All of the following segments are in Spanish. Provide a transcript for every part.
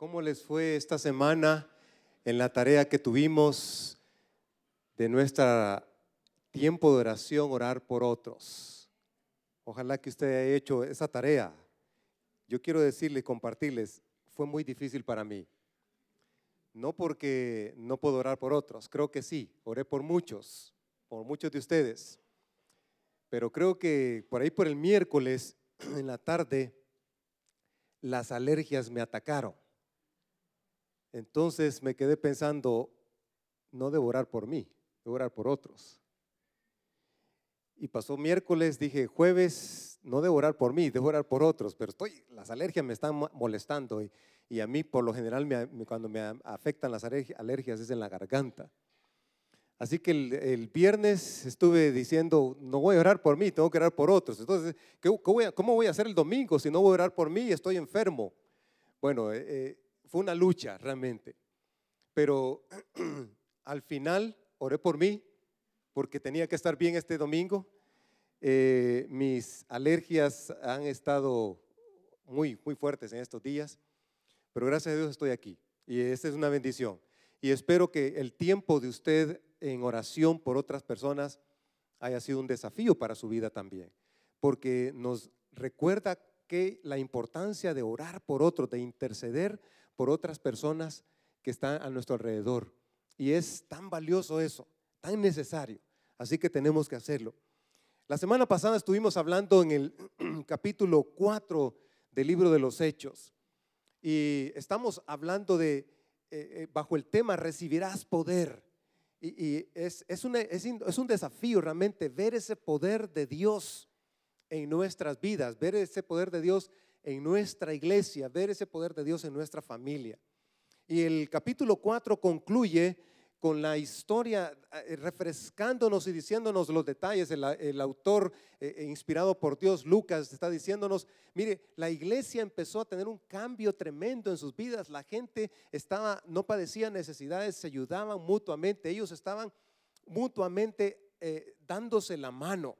¿Cómo les fue esta semana en la tarea que tuvimos de nuestro tiempo de oración, orar por otros? Ojalá que usted haya hecho esa tarea. Yo quiero decirles, compartirles, fue muy difícil para mí. No porque no puedo orar por otros, creo que sí, oré por muchos, por muchos de ustedes. Pero creo que por ahí por el miércoles en la tarde las alergias me atacaron. Entonces me quedé pensando, no debo orar por mí, debo orar por otros. Y pasó miércoles, dije, jueves, no debo orar por mí, debo orar por otros, pero estoy, las alergias me están molestando y, a mí por lo general cuando me afectan las alergias es en la garganta. Así que el, viernes estuve diciendo, no voy a orar por mí, tengo que orar por otros. Entonces, ¿cómo voy a hacer el domingo si no voy a orar por mí y estoy enfermo? Bueno, eh, eh, fue una lucha realmente. Pero al final oré por mí porque tenía que estar bien este domingo. Eh, mis alergias han estado muy, muy fuertes en estos días, pero gracias a Dios estoy aquí y esta es una bendición. Y espero que el tiempo de usted en oración por otras personas haya sido un desafío para su vida también, porque nos recuerda que la importancia de orar por otros, de interceder por otras personas que están a nuestro alrededor. Y es tan valioso eso, tan necesario. Así que tenemos que hacerlo. La semana pasada estuvimos hablando en el capítulo 4 del libro de los Hechos y estamos hablando de, eh, eh, bajo el tema, recibirás poder. Y, es, es, es, un desafío realmente ver ese poder de Dios en nuestras vidas, ver ese poder de Dios en nuestra iglesia, ver ese poder de Dios en nuestra familia. Y el capítulo 4 concluye con la historia, eh, refrescándonos y diciéndonos los detalles. El, autor, eh, eh, inspirado por Dios, Lucas, está diciéndonos, mire, la iglesia empezó a tener un cambio tremendo en sus vidas. La gente estaba, no padecía necesidades, se ayudaban mutuamente. Ellos estaban mutuamente dándose la mano.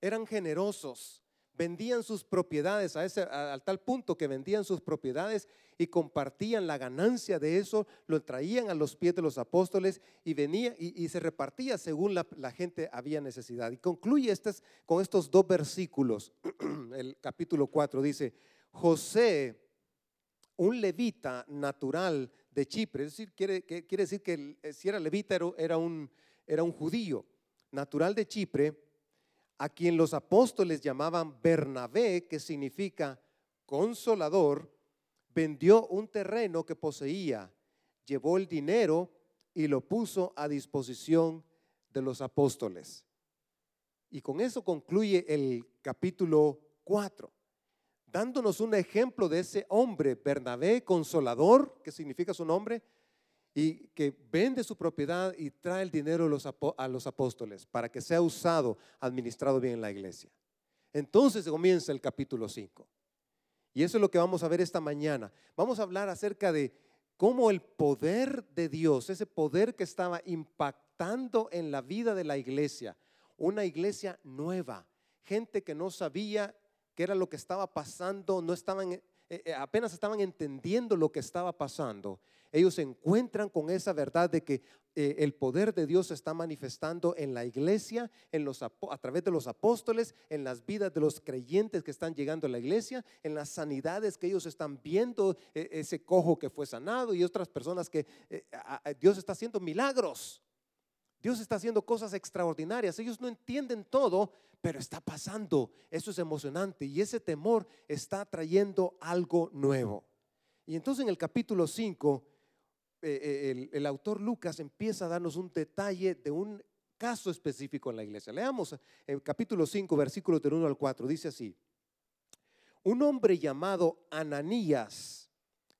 Eran generosos vendían sus propiedades a ese, al tal punto que vendían sus propiedades y compartían la ganancia de eso, lo traían a los pies de los apóstoles y venía y, se repartía según la, gente había necesidad. Y concluye estas, con estos dos versículos. El capítulo 4 dice, José, un levita natural de Chipre, es decir, quiere, quiere decir que si era levita era, un, era un judío natural de Chipre, a quien los apóstoles llamaban Bernabé, que significa consolador, vendió un terreno que poseía, llevó el dinero y lo puso a disposición de los apóstoles. Y con eso concluye el capítulo 4, dándonos un ejemplo de ese hombre, Bernabé, consolador, que significa su nombre, y que vende su propiedad y trae el dinero a los apóstoles para que sea usado, administrado bien en la iglesia. Entonces comienza el capítulo 5. Y eso es lo que vamos a ver esta mañana. Vamos a hablar acerca de cómo el poder de Dios, ese poder que estaba impactando en la vida de la iglesia, una iglesia nueva, gente que no sabía qué era lo que estaba pasando, no estaban eh, eh, apenas estaban entendiendo lo que estaba pasando, ellos se encuentran con esa verdad de que eh, el poder de Dios se está manifestando en la iglesia, en los, a través de los apóstoles, en las vidas de los creyentes que están llegando a la iglesia, en las sanidades que ellos están viendo, ese cojo que fue sanado y otras personas que Dios está haciendo milagros. Dios está haciendo cosas extraordinarias. Ellos no entienden todo, pero está pasando. Eso es emocionante y ese temor está trayendo algo nuevo. Y entonces en el capítulo 5, eh, eh, el, autor Lucas empieza a darnos un detalle de un caso específico en la iglesia. Leamos el capítulo 5, versículos del 1 al 4. Dice así, un hombre llamado Ananías,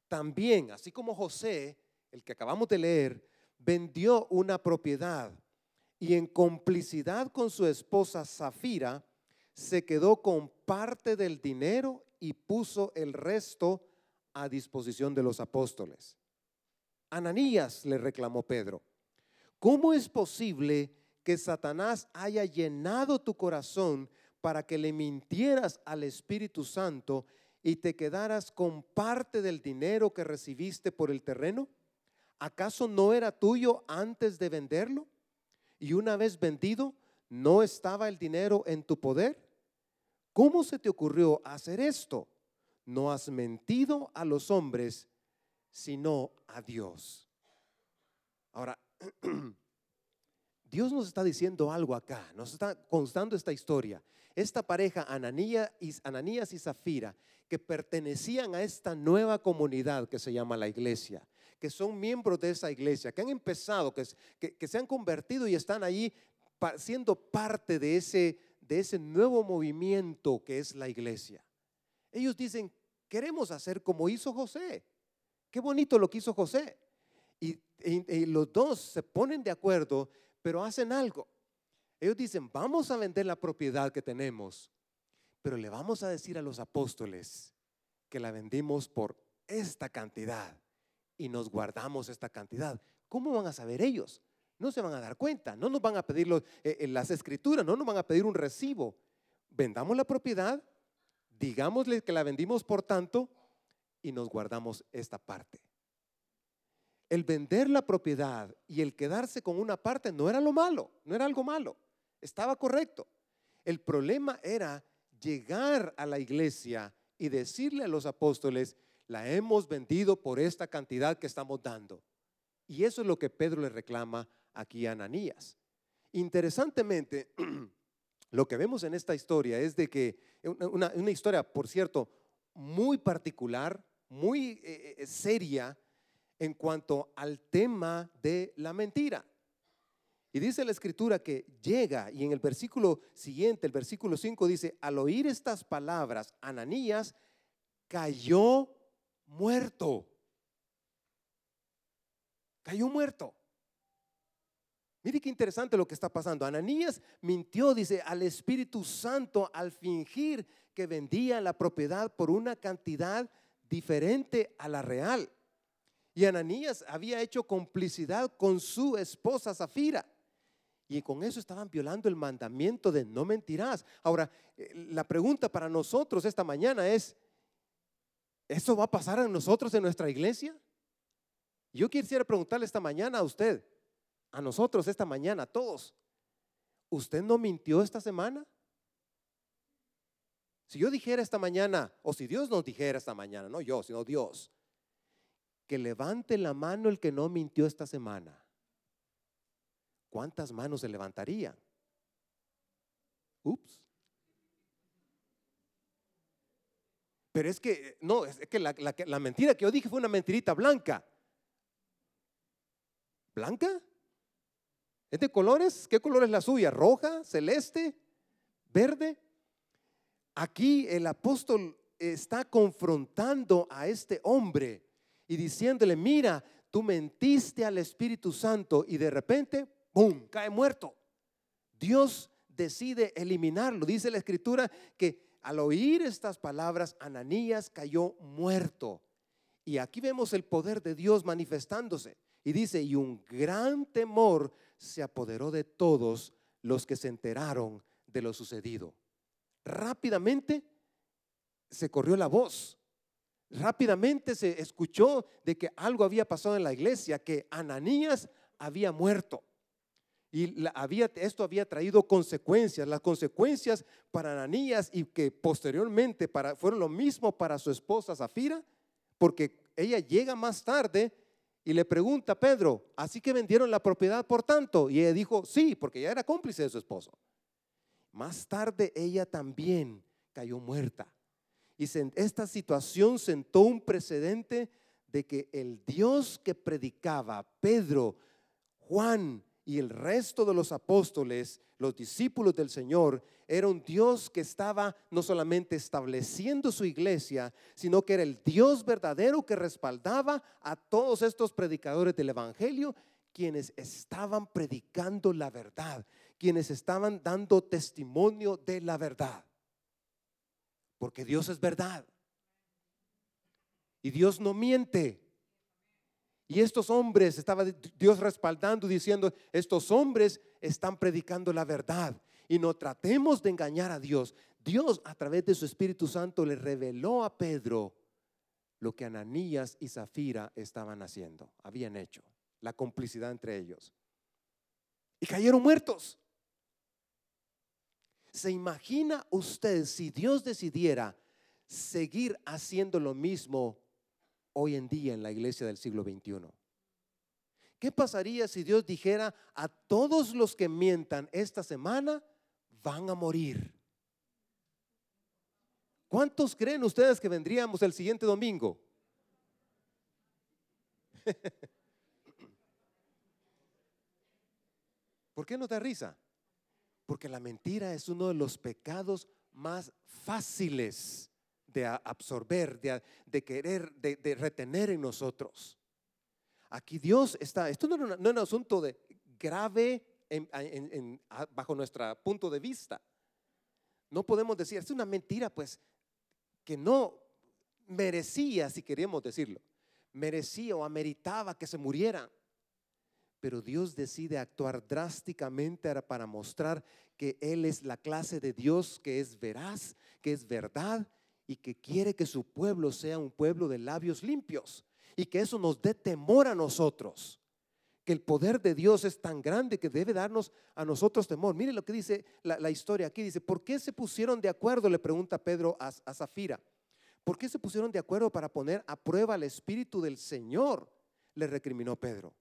también, así como José, el que acabamos de leer, vendió una propiedad y en complicidad con su esposa Zafira, se quedó con parte del dinero y puso el resto a disposición de los apóstoles. Ananías le reclamó Pedro, ¿cómo es posible que Satanás haya llenado tu corazón para que le mintieras al Espíritu Santo y te quedaras con parte del dinero que recibiste por el terreno? ¿Acaso no era tuyo antes de venderlo? Y una vez vendido, ¿no estaba el dinero en tu poder? ¿Cómo se te ocurrió hacer esto? No has mentido a los hombres, sino a Dios. Ahora, Dios nos está diciendo algo acá, nos está constando esta historia. Esta pareja, Ananías y, Zafira, que pertenecían a esta nueva comunidad que se llama la iglesia, que son miembros de esa iglesia, que han empezado, que, que, se han convertido y están ahí siendo parte de ese, de ese nuevo movimiento que es la iglesia. Ellos dicen, queremos hacer como hizo José. Qué bonito lo que hizo José. y los dos se ponen de acuerdo, pero hacen algo. Ellos dicen, vamos a vender la propiedad que tenemos, pero le vamos a decir a los apóstoles que la vendimos por esta cantidad y nos guardamos esta cantidad. ¿Cómo van a saber ellos? No se van a dar cuenta, no nos van a pedir eh, las escrituras, no nos van a pedir un recibo. Vendamos la propiedad, digámosle que la vendimos por tanto y nos guardamos esta parte. El vender la propiedad y el quedarse con una parte no era lo malo, no era algo malo, estaba correcto. El problema era llegar a la iglesia y decirle a los apóstoles, la hemos vendido por esta cantidad que estamos dando. Y eso es lo que Pedro le reclama aquí a Ananías. Interesantemente, lo que vemos en esta historia es de que, una, historia, por cierto, muy particular, muy eh, eh, seria en cuanto al tema de la mentira. Y dice la escritura que llega, y en el versículo siguiente, el versículo 5 dice, al oír estas palabras, Ananías cayó muerto. Cayó muerto. Mire qué interesante lo que está pasando. Ananías mintió, dice, al Espíritu Santo al fingir que vendía la propiedad por una cantidad diferente a la real. Y Ananías había hecho complicidad con su esposa Zafira. Y con eso estaban violando el mandamiento de no mentirás. Ahora, eh, la pregunta para nosotros esta mañana es, ¿eso va a pasar a nosotros en nuestra iglesia? Yo quisiera preguntarle esta mañana a usted, a nosotros esta mañana, a todos, ¿usted no mintió esta semana? Si yo dijera esta mañana, o si Dios nos dijera esta mañana, no yo, sino Dios, que levante la mano el que no mintió esta semana. ¿Cuántas manos se levantarían? Ups. Pero es que, no, es que la, mentira que yo dije fue una mentirita blanca. ¿Blanca? ¿Es de colores? ¿Qué color es la suya? ¿Roja? ¿Celeste? ¿Verde? Aquí el apóstol está confrontando a este hombre y diciéndole, mira, tú mentiste al Espíritu Santo y de repente, ¡pum!, cae muerto. Dios decide eliminarlo. Dice la escritura que al oír estas palabras, Ananías cayó muerto. Y aquí vemos el poder de Dios manifestándose. Y dice, y un gran temor se apoderó de todos los que se enteraron de lo sucedido. Rápidamente se corrió la voz rápidamente se escuchó de que algo había pasado en la iglesia, que Ananías había muerto. Y había, esto había traído consecuencias, las consecuencias para Ananías y que posteriormente para, fueron lo mismo para su esposa Zafira, porque ella llega más tarde y le pregunta a Pedro, ¿así que vendieron la propiedad por tanto? Y ella dijo, sí, porque ya era cómplice de su esposo. Más tarde ella también cayó muerta. Y esta situación sentó un precedente de que el Dios que predicaba Pedro, Juan y el resto de los apóstoles, los discípulos del Señor, era un Dios que estaba no solamente estableciendo su iglesia, sino que era el Dios verdadero que respaldaba a todos estos predicadores del Evangelio, quienes estaban predicando la verdad, quienes estaban dando testimonio de la verdad. Porque Dios es verdad. Y Dios no miente. Y estos hombres, estaba Dios respaldando, diciendo, estos hombres están predicando la verdad. y no tratemos de engañar a Dios. Dios a través de su Espíritu Santo le reveló a Pedro lo que Ananías y Zafira estaban haciendo, habían hecho, la complicidad entre ellos. Y cayeron muertos. ¿Se imagina usted si Dios decidiera seguir haciendo lo mismo hoy en día en la iglesia del siglo XXI? ¿Qué pasaría si Dios dijera a todos los que mientan esta semana van a morir? ¿Cuántos creen ustedes que vendríamos el siguiente domingo? ¿Por qué no da risa? Porque la mentira es uno de los pecados más fáciles de absorber, de, querer, de, retener en nosotros. Aquí Dios está, esto no es, un asunto de grave bajo nuestro punto de vista. No podemos decir, es una mentira, pues que no merecía, si queríamos decirlo, merecía o ameritaba que se muriera. Pero Dios decide actuar drásticamente para mostrar que Él es la clase de Dios que es veraz, que es verdad y que quiere que su pueblo sea un pueblo de labios limpios y que eso nos dé temor a nosotros. Que el poder de Dios es tan grande que debe darnos a nosotros temor. Mire lo que dice la, historia aquí. Dice, ¿por qué se pusieron de acuerdo? Le pregunta Pedro a, a Zafira. ¿Por qué se pusieron de acuerdo para poner a prueba el espíritu del Señor? Le recriminó Pedro.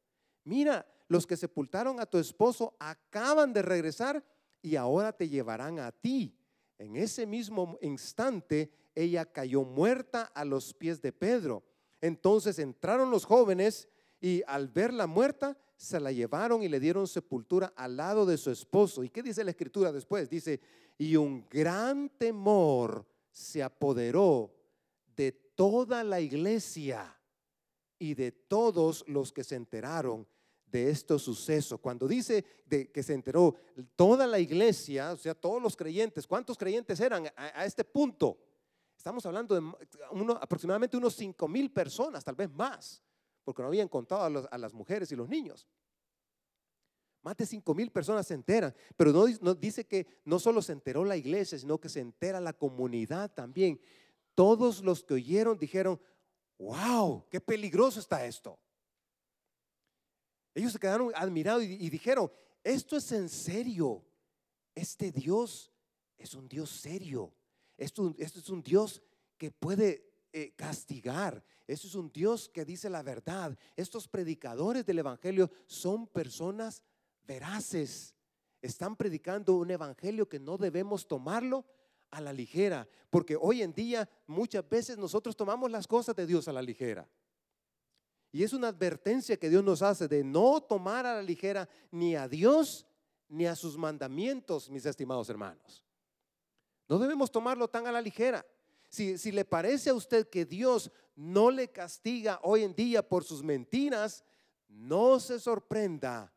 Mira, los que sepultaron a tu esposo acaban de regresar y ahora te llevarán a ti. En ese mismo instante, ella cayó muerta a los pies de Pedro. Entonces entraron los jóvenes y al verla muerta, se la llevaron y le dieron sepultura al lado de su esposo. ¿Y qué dice la escritura después? Dice, y un gran temor se apoderó de toda la iglesia y de todos los que se enteraron de estos sucesos. Cuando dice de que se enteró toda la iglesia, o sea, todos los creyentes, ¿cuántos creyentes eran a, este punto? Estamos hablando de aproximadamente unos 5 mil personas, tal vez más porque no habían contado a, las mujeres y los niños. Más de 5 mil personas se enteran, pero no, no, dice que no solo se enteró la iglesia, sino que se entera la comunidad también. Todos los que oyeron dijeron, wow, qué peligroso está esto. Ellos se quedaron admirados y, dijeron, esto es en serio. Este Dios es un Dios serio. Esto, esto es un Dios que puede eh, castigar. Eso es un Dios que dice la verdad. Estos predicadores del Evangelio son personas veraces. Están predicando un Evangelio que no debemos tomarlo a la ligera. Porque hoy en día muchas veces nosotros tomamos las cosas de Dios a la ligera. Y es una advertencia que Dios nos hace de no tomar a la ligera ni a Dios ni a sus mandamientos, mis estimados hermanos. No debemos tomarlo tan a la ligera. Si, le parece a usted que Dios no le castiga hoy en día por sus mentiras, no se sorprenda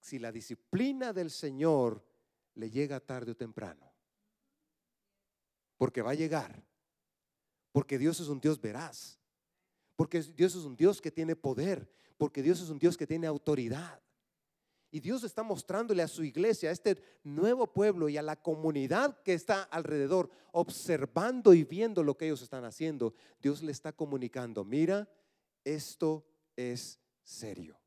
si la disciplina del Señor le llega tarde o temprano. Porque va a llegar. Porque Dios es un Dios veraz. Porque Dios es un Dios que tiene poder. Porque Dios es un Dios que tiene autoridad. Y Dios está mostrándole a su iglesia, a este nuevo pueblo y a la comunidad que está alrededor, observando y viendo lo que ellos están haciendo. Dios le está comunicando, mira, esto es serio.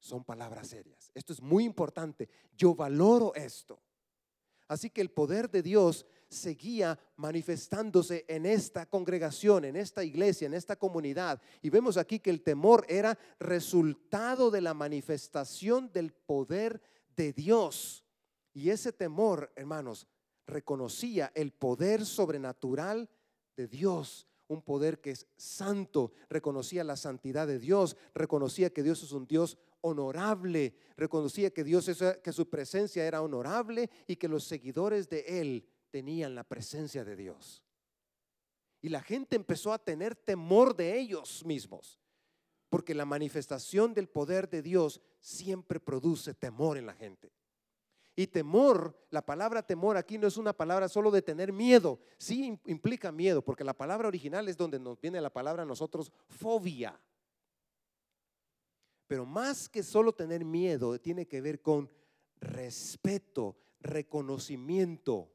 Son palabras serias. Esto es muy importante. Yo valoro esto. Así que el poder de Dios seguía manifestándose en esta congregación, en esta iglesia, en esta comunidad. Y vemos aquí que el temor era resultado de la manifestación del poder de Dios. Y ese temor, hermanos, reconocía el poder sobrenatural de Dios, un poder que es santo, reconocía la santidad de Dios, reconocía que Dios es un Dios honorable, reconocía que Dios que su presencia era honorable y que los seguidores de él tenían la presencia de Dios. Y la gente empezó a tener temor de ellos mismos, porque la manifestación del poder de Dios siempre produce temor en la gente. Y temor, la palabra temor aquí no es una palabra solo de tener miedo, sí implica miedo, porque la palabra original es donde nos viene la palabra nosotros fobia. Pero más que solo tener miedo, tiene que ver con respeto, reconocimiento.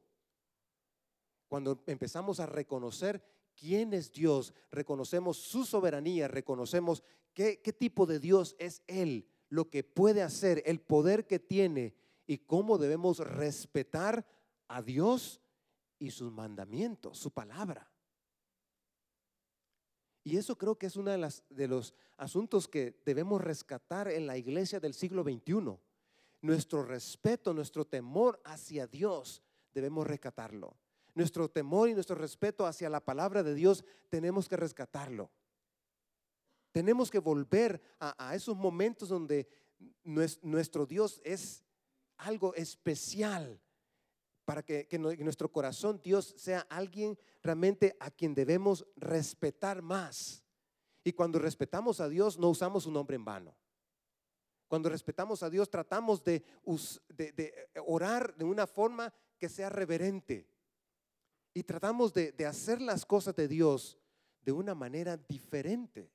Cuando empezamos a reconocer quién es Dios, reconocemos su soberanía, reconocemos qué, qué tipo de Dios es Él, lo que puede hacer, el poder que tiene y cómo debemos respetar a Dios y sus mandamientos, su palabra. Y eso creo que es uno de, de los asuntos que debemos rescatar en la iglesia del siglo XXI. Nuestro respeto, nuestro temor hacia Dios, debemos rescatarlo. Nuestro temor y nuestro respeto hacia la palabra de Dios, tenemos que rescatarlo. Tenemos que volver a, esos momentos donde nuestro Dios es algo especial para que, nuestro corazón Dios sea alguien realmente a quien debemos respetar más. Y cuando respetamos a Dios no usamos su nombre en vano. Cuando respetamos a Dios tratamos de, de orar de una forma que sea reverente. Y tratamos de, hacer las cosas de Dios de una manera diferente.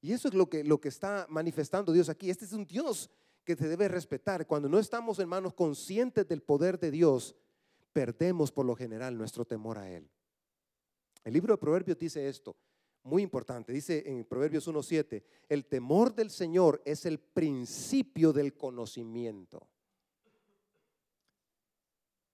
Y eso es lo que, lo que está manifestando Dios aquí. Este es un Dios que se debe respetar. Cuando no estamos, hermanos, conscientes del poder de Dios, perdemos por lo general nuestro temor a Él. El libro de Proverbios dice esto, muy importante. Dice en Proverbios 1.7, el temor del Señor es el principio del conocimiento.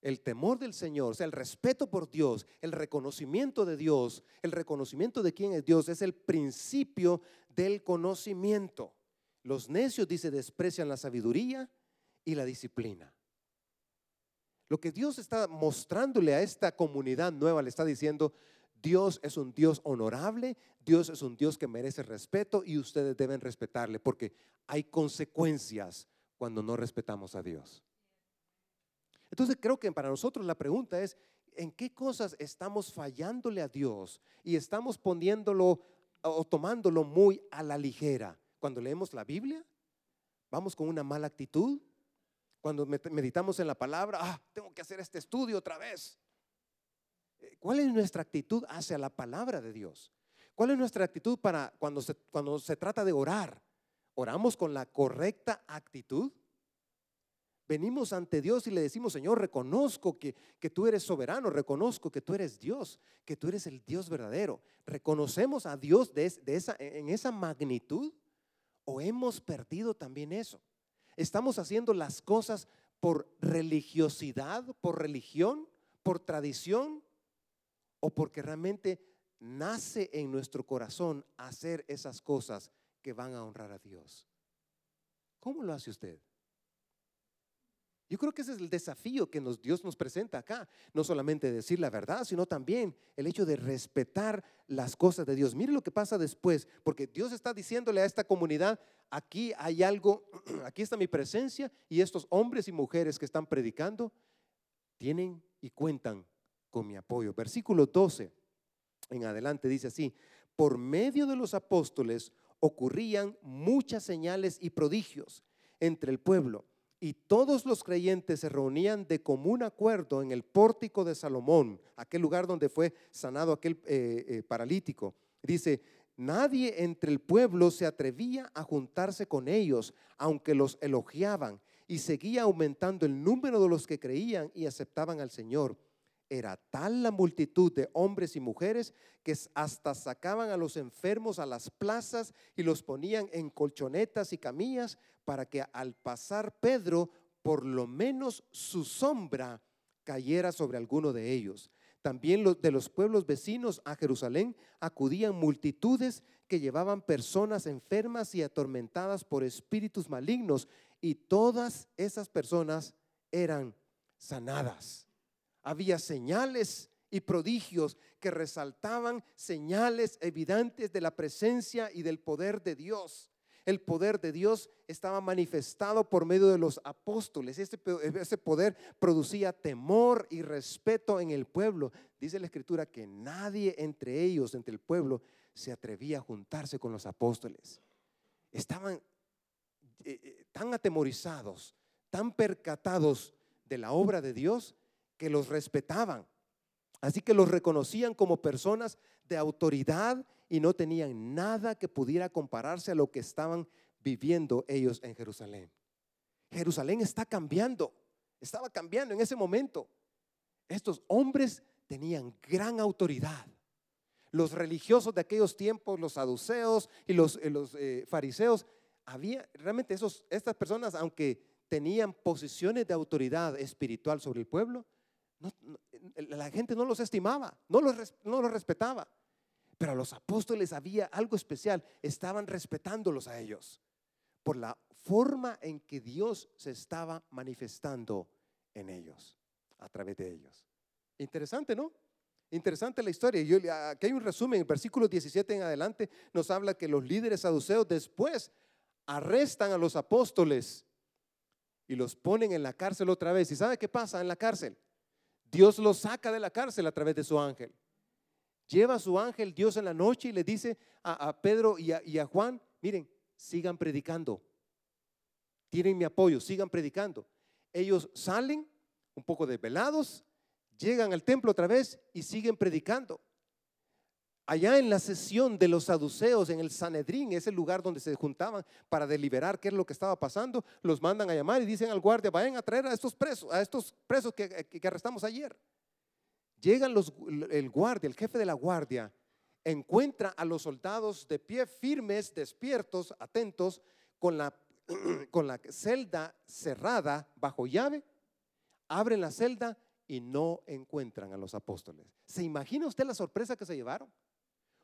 El temor del Señor, o sea, el respeto por Dios, el reconocimiento de Dios, el reconocimiento de quién es Dios, es el principio del conocimiento. Los necios, dice, desprecian la sabiduría y la disciplina. Lo que Dios está mostrándole a esta comunidad nueva, le está diciendo, Dios es un Dios honorable, Dios es un Dios que merece respeto y ustedes deben respetarle porque hay consecuencias cuando no respetamos a Dios. Entonces creo que para nosotros la pregunta es, ¿en qué cosas estamos fallándole a Dios y estamos poniéndolo o tomándolo muy a la ligera? Cuando leemos la Biblia, vamos con una mala actitud. Cuando meditamos en la palabra, ah, tengo que hacer este estudio otra vez. Eh, ¿Cuál es nuestra actitud hacia la palabra de Dios? ¿Cuál es nuestra actitud para cuando se, cuando se trata de orar? ¿Oramos con la correcta actitud? venimos ante Dios y le decimos, Señor, reconozco que, tú eres soberano, reconozco que tú eres Dios, que tú eres el Dios verdadero. ¿Reconocemos a Dios en esa magnitud o hemos perdido también eso? ¿Estamos haciendo las cosas por religiosidad, por religión, por tradición o porque realmente nace en nuestro corazón hacer esas cosas que van a honrar a Dios? ¿Cómo lo hace usted? Yo creo que ese es el desafío que Dios nos presenta acá. No solamente decir la verdad, sino también el hecho de respetar las cosas de Dios. Mire lo que pasa después, porque Dios está diciéndole a esta comunidad, aquí hay algo, aquí está mi presencia y estos hombres y mujeres que están predicando tienen y cuentan con mi apoyo. Versículo 12 en adelante dice así, por medio de los apóstoles ocurrían muchas señales y prodigios entre el pueblo y todos los creyentes se reunían de común acuerdo en el pórtico de Salomón, aquel lugar donde fue sanado aquel eh, eh, paralítico. Dice, nadie entre el pueblo se atrevía a juntarse con ellos, aunque los elogiaban, y seguía aumentando el número de los que creían y aceptaban al Señor. Era tal la multitud de hombres y mujeres que hasta sacaban a los enfermos a las plazas y los ponían en colchonetas y camillas para que al pasar Pedro, por lo menos su sombra cayera sobre alguno de ellos. También de los pueblos vecinos a Jerusalén acudían multitudes que llevaban personas enfermas y atormentadas por espíritus malignos y todas esas personas eran sanadas había señales y prodigios que resaltaban señales evidentes de la presencia y del poder de Dios. El poder de Dios estaba manifestado por medio de los apóstoles. Ese, ese poder producía temor y respeto en el pueblo. Dice la escritura que nadie entre ellos, entre el pueblo, se atrevía a juntarse con los apóstoles. Estaban eh, eh, tan atemorizados, tan percatados de la obra de Dios, que los respetaban. Así que los reconocían como personas de autoridad y no tenían nada que pudiera compararse a lo que estaban viviendo ellos en Jerusalén. Jerusalén está cambiando. estaba cambiando en ese momento. Estos hombres tenían gran autoridad. Los religiosos de aquellos tiempos, los saduceos y los, eh, eh, fariseos, había realmente esos, estas personas, aunque tenían posiciones de autoridad espiritual sobre el pueblo, la gente no los estimaba, no los, no los respetaba. Pero a los apóstoles había algo especial, estaban respetándolos a ellos por la forma en que Dios se estaba manifestando en ellos, a través de ellos. Interesante, ¿no? Interesante la historia. Yo, aquí hay un resumen, el versículo 17 en adelante nos habla que los líderes saduceos después arrestan a los apóstoles y los ponen en la cárcel otra vez. ¿Y sabe qué pasa en la cárcel? Dios los saca de la cárcel a través de su ángel. Lleva a su ángel Dios en la noche y le dice a, Pedro y a Juan, miren, sigan predicando. Tienen mi apoyo, sigan predicando. Ellos salen un poco desvelados, llegan al templo otra vez y siguen predicando. Allá en la sesión de los saduceos, en el Sanedrín, ese lugar donde se juntaban para deliberar qué es lo que estaba pasando, los mandan a llamar y dicen al guardia, vayan a traer a estos presos, a estos presos que, arrestamos ayer. Llegan el guardia, el jefe de la guardia, encuentra a los soldados de pie firmes, despiertos, atentos, con la, con la celda cerrada bajo llave, abren la celda y no encuentran a los apóstoles. ¿Se imagina usted la sorpresa que se llevaron?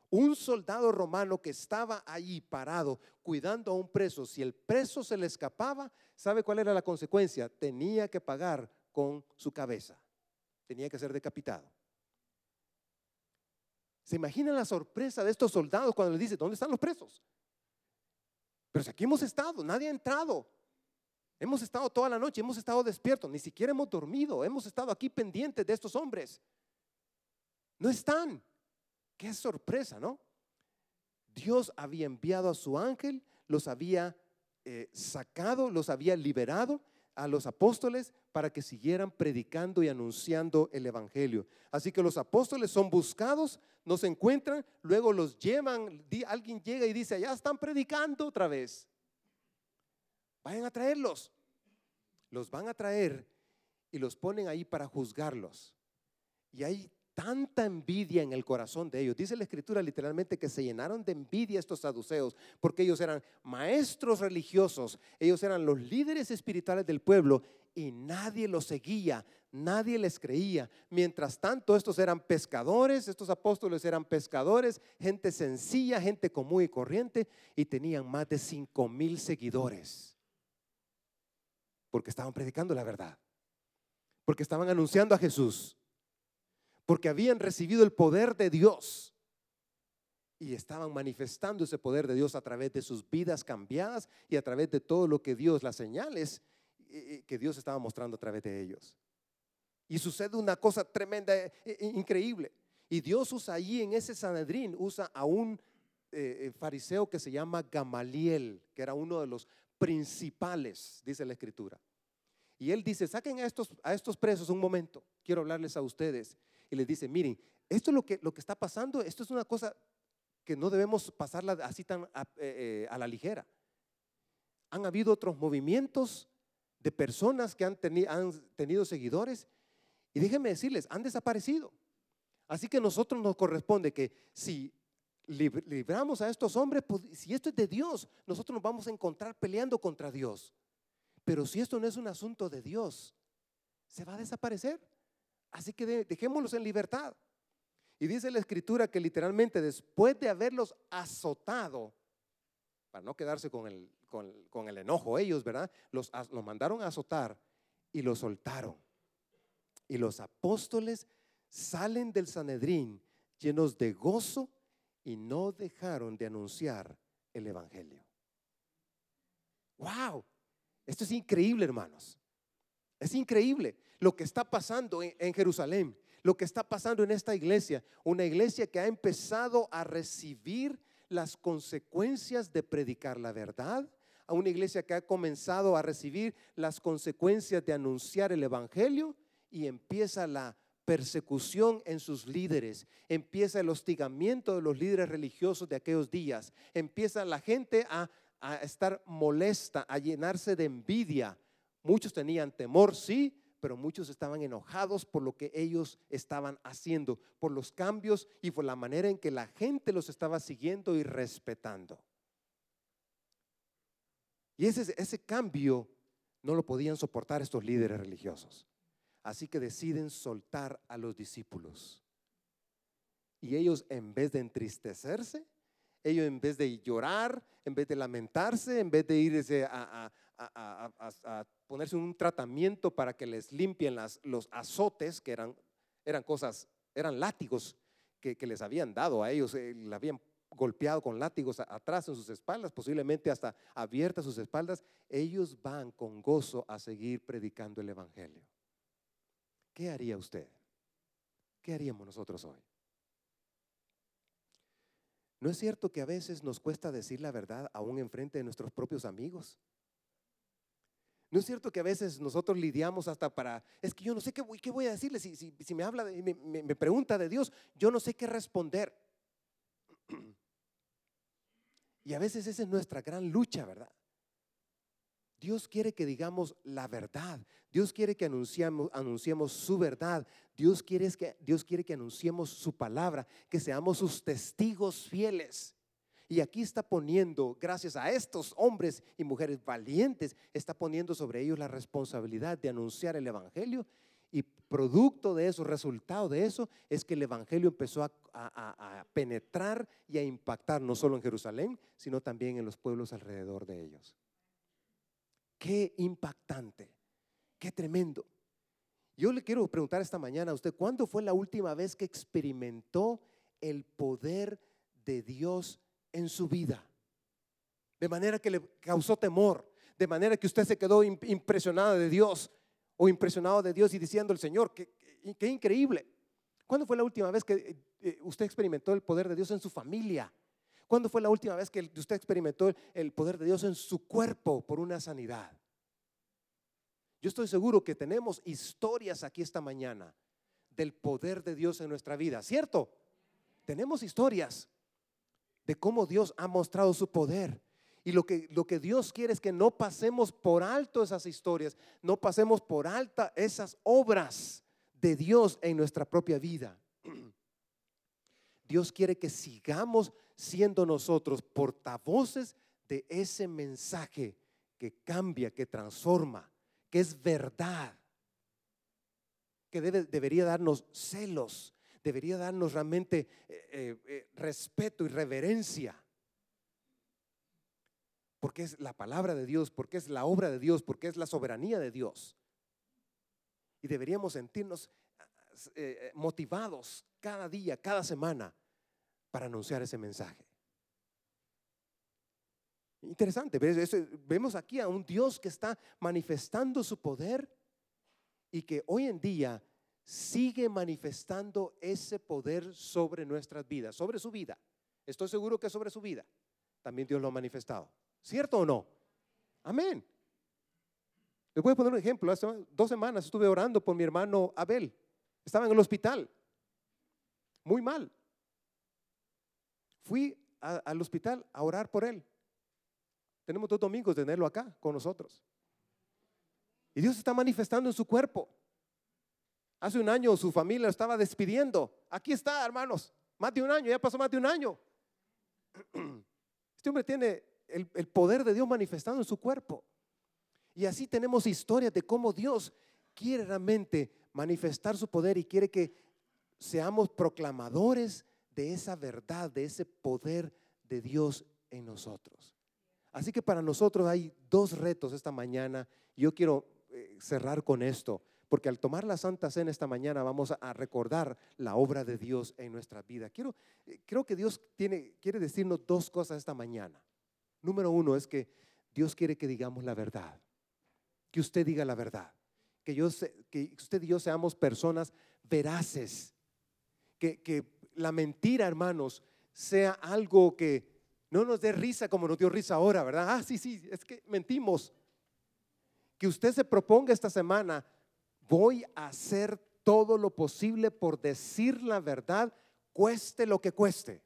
Un soldado romano que estaba allí parado cuidando a un preso, si el preso se le escapaba, ¿sabe cuál era la consecuencia? Tenía que pagar con su cabeza, tenía que ser decapitado. ¿Se imagina la sorpresa de estos soldados cuando les dice, ¿dónde están los presos? Pero si aquí hemos estado, nadie ha entrado. Hemos estado toda la noche, hemos estado despiertos, ni siquiera hemos dormido, hemos estado aquí pendientes de estos hombres. No están. Qué sorpresa, ¿no? Dios había enviado a su ángel, los había eh, sacado, los había liberado a los apóstoles para que siguieran predicando y anunciando el Evangelio. Así que los apóstoles son buscados, no se encuentran, luego los llevan, alguien llega y dice, ya están predicando otra vez. Vayan a traerlos. Los van a traer y los ponen ahí para juzgarlos. Y hay tanta envidia en el corazón de ellos. Dice la escritura literalmente que se llenaron de envidia estos saduceos porque ellos eran maestros religiosos, ellos eran los líderes espirituales del pueblo y nadie los seguía, nadie les creía. Mientras tanto, estos eran pescadores, estos apóstoles eran pescadores, gente sencilla, gente común y corriente y tenían más de cinco mil seguidores porque estaban predicando la verdad, porque estaban anunciando a Jesús porque habían recibido el poder de Dios y estaban manifestando ese poder de Dios a través de sus vidas cambiadas y a través de todo lo que Dios, las señales que Dios estaba mostrando a través de ellos. Y sucede una cosa tremenda, e, e, increíble. Y Dios usa allí en ese Sanedrín, usa a un eh, eh, fariseo que se llama Gamaliel, que era uno de los principales, dice la escritura. Y él dice, saquen a estos, a estos presos un momento, quiero hablarles a ustedes y les dice, miren, esto es lo que, lo que está pasando, esto es una cosa que no debemos pasarla así tan a, eh, eh, a la ligera. Han habido otros movimientos de personas que han, han tenido seguidores y déjenme decirles, han desaparecido. Así que a nosotros nos corresponde que si libramos a estos hombres, pues, si esto es de Dios, nosotros nos vamos a encontrar peleando contra Dios. Pero si esto no es un asunto de Dios, se va a desaparecer. Así que dejémoslos en libertad. Y dice la escritura que literalmente después de haberlos azotado, para no quedarse con el, con, el enojo ellos, ¿verdad? Los, los mandaron a azotar y los soltaron. Y los apóstoles salen del Sanedrín llenos de gozo y no dejaron de anunciar el Evangelio. ¡Wow! Esto es increíble, hermanos. Es increíble lo que está pasando en, Jerusalén, lo que está pasando en esta iglesia, una iglesia que ha empezado a recibir las consecuencias de predicar la verdad, a una iglesia que ha comenzado a recibir las consecuencias de anunciar el Evangelio y empieza la persecución en sus líderes, empieza el hostigamiento de los líderes religiosos de aquellos días, empieza la gente a, estar molesta, a llenarse de envidia. Muchos tenían temor, sí, pero muchos estaban enojados por lo que ellos estaban haciendo, por los cambios y por la manera en que la gente los estaba siguiendo y respetando. Y ese, ese cambio no lo podían soportar estos líderes religiosos. Así que deciden soltar a los discípulos. Y ellos en vez de entristecerse, ellos en vez de llorar, en vez de lamentarse, en vez de irse a, ponerse un tratamiento para que les limpien los azotes, que eran, cosas, eran látigos que, les habían dado a ellos, eh, habían golpeado con látigos atrás en sus espaldas, posiblemente hasta abiertas sus espaldas, ellos van con gozo a seguir predicando el Evangelio. ¿Qué haría usted? ¿Qué haríamos nosotros hoy? ¿No es cierto que a veces nos cuesta decir la verdad aún enfrente de nuestros propios amigos? ¿No es cierto que a veces nosotros lidiamos hasta para, es que yo no sé qué voy, qué voy a decirle, si, si, me habla, me, me pregunta de Dios, yo no sé qué responder? Y a veces esa es nuestra gran lucha, ¿verdad? Dios quiere que digamos la verdad. Dios quiere que anunciemos su verdad. Dios quiere, que, Dios quiere que anunciemos su palabra, que seamos sus testigos fieles. Y aquí está poniendo, gracias a estos hombres y mujeres valientes, está poniendo sobre ellos la responsabilidad de anunciar el Evangelio y producto de eso, resultado de eso, es que el Evangelio empezó a, penetrar y a impactar no solo en Jerusalén, sino también en los pueblos alrededor de ellos. Qué impactante, qué tremendo. Yo le quiero preguntar esta mañana a usted, ¿cuándo fue la última vez que experimentó el poder de Dios en su vida? De manera que le causó temor, de manera que usted se quedó impresionada de Dios, o impresionado de Dios y diciendo el Señor, qué, qué, increíble. ¿Cuándo fue la última vez que eh, eh, usted experimentó el poder de Dios en su familia? ¿Cuándo fue la última vez que usted experimentó el poder de Dios en su cuerpo por una sanidad? Yo estoy seguro que tenemos historias aquí esta mañana del poder de Dios en nuestra vida, ¿cierto? Tenemos historias de cómo Dios ha mostrado su poder. Y lo que, lo que Dios quiere es que no pasemos por alto esas historias, no pasemos por alta esas obras de Dios en nuestra propia vida. Dios quiere que sigamos siendo nosotros portavoces de ese mensaje que cambia, que transforma, que es verdad, que debería darnos celos, debería darnos realmente eh, eh, eh, respeto y reverencia porque es la palabra de Dios, porque es la obra de Dios, porque es la soberanía de Dios. Y deberíamos sentirnos motivados cada día, cada semana, para anunciar ese mensaje. Interesante, vemos aquí a un Dios que está manifestando su poder y que hoy en día sigue manifestando ese poder sobre nuestras vidas, sobre su vida. Estoy seguro que sobre su vida también Dios lo ha manifestado. ¿Cierto o no? Amén. Les voy a poner un ejemplo. Hace dos semanas estuve orando por mi hermano Abel. Estaba en el hospital. Muy mal. Fui al hospital a orar por él. Tenemos dos domingos de tenerlo acá con nosotros. Y Dios está manifestando en su cuerpo. Hace un año su familia lo estaba despidiendo. Aquí está, hermanos. Más de un año, ya pasó más de un año. Este hombre tiene el, poder de Dios manifestado en su cuerpo. Y así tenemos historias de cómo Dios quiere realmente manifestar su poder y quiere que seamos proclamadores de esa verdad, de ese poder de Dios en nosotros. Así que para nosotros hay dos retos esta mañana. Yo quiero eh, cerrar con esto, porque al tomar la Santa Cena esta mañana vamos a recordar la obra de Dios en nuestra vida. Quiero, eh, creo que Dios tiene, quiere decirnos dos cosas esta mañana. Número uno es que Dios quiere que digamos la verdad, que usted diga la verdad, que, yo, que usted y yo seamos personas veraces, que, que la mentira, hermanos, sea algo que no nos dé risa como nos dio risa ahora, ¿verdad? Ah, sí, sí, es que mentimos. Que usted se proponga esta semana, voy a hacer todo lo posible por decir la verdad, cueste lo que cueste.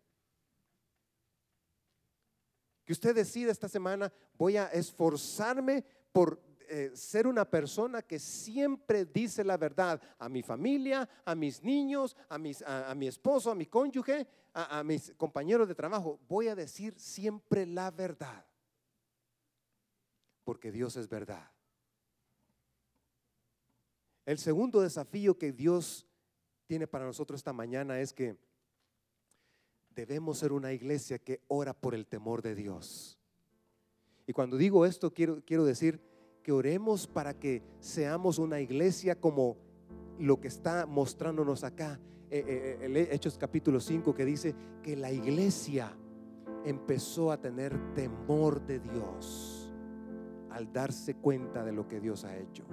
Que usted decida esta semana, voy a esforzarme por eh, ser una persona que siempre dice la verdad a mi familia, a mis niños, a, mis, a, mi esposo, a mi cónyuge, a, a mis compañeros de trabajo. Voy a decir siempre la verdad. Porque Dios es verdad. El segundo desafío que Dios tiene para nosotros esta mañana es que debemos ser una iglesia que ora por el temor de Dios. Y cuando digo esto, quiero, quiero decir que oremos para que seamos una iglesia como lo que está mostrándonos acá, eh, eh, eh, Hechos capítulo 5, que dice que la iglesia empezó a tener temor de Dios al darse cuenta de lo que Dios ha hecho.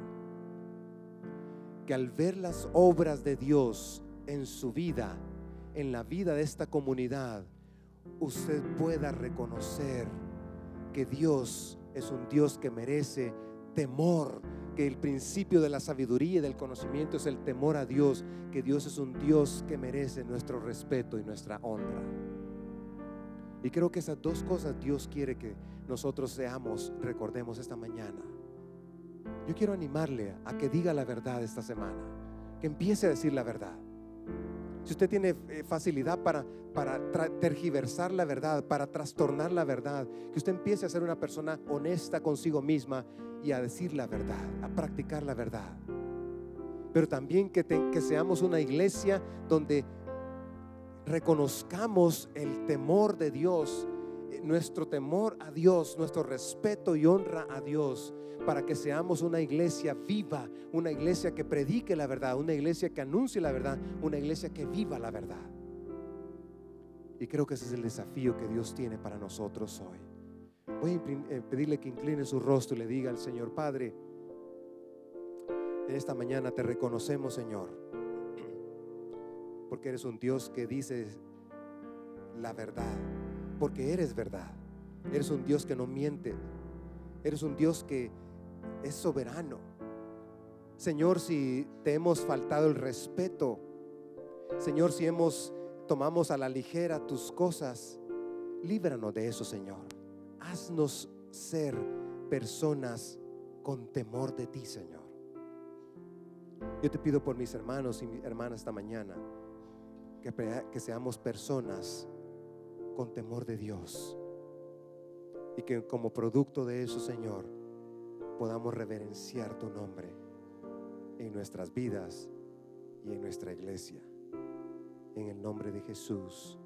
Que al ver las obras de Dios en su vida, en la vida de esta comunidad, usted pueda reconocer que Dios es un Dios que merece temor, que el principio de la sabiduría y del conocimiento es el temor a Dios, que Dios es un Dios que merece nuestro respeto y nuestra honra. Y creo que esas dos cosas Dios quiere que nosotros seamos, recordemos esta mañana. Yo quiero animarle a que diga la verdad esta semana, que empiece a decir la verdad si usted tiene eh, facilidad para, para tergiversar la verdad, para trastornar la verdad, que usted empiece a ser una persona honesta consigo misma y a decir la verdad, a practicar la verdad. Pero también que, que seamos una iglesia donde reconozcamos el temor de Dios, nuestro temor a Dios, nuestro respeto y honra a Dios para que seamos una iglesia viva, una iglesia que predique la verdad, una iglesia que anuncie la verdad, una iglesia que viva la verdad. Y creo que ese es el desafío que Dios tiene para nosotros hoy. Voy a eh, pedirle que incline su rostro y le diga al Señor, Padre, en esta mañana te reconocemos, Señor, porque eres un Dios que dice la verdad, porque eres verdad. Eres un Dios que no miente. Eres un Dios que es soberano. Señor, si te hemos faltado el respeto, Señor, si hemos tomamos a la ligera tus cosas, líbranos de eso, Señor. Haznos ser personas con temor de ti, Señor. Yo te pido por mis hermanos y mis hermanas esta mañana que, que seamos personas con temor de Dios y que como producto de eso, Señor, podamos reverenciar tu nombre en nuestras vidas y en nuestra iglesia. En el nombre de Jesús.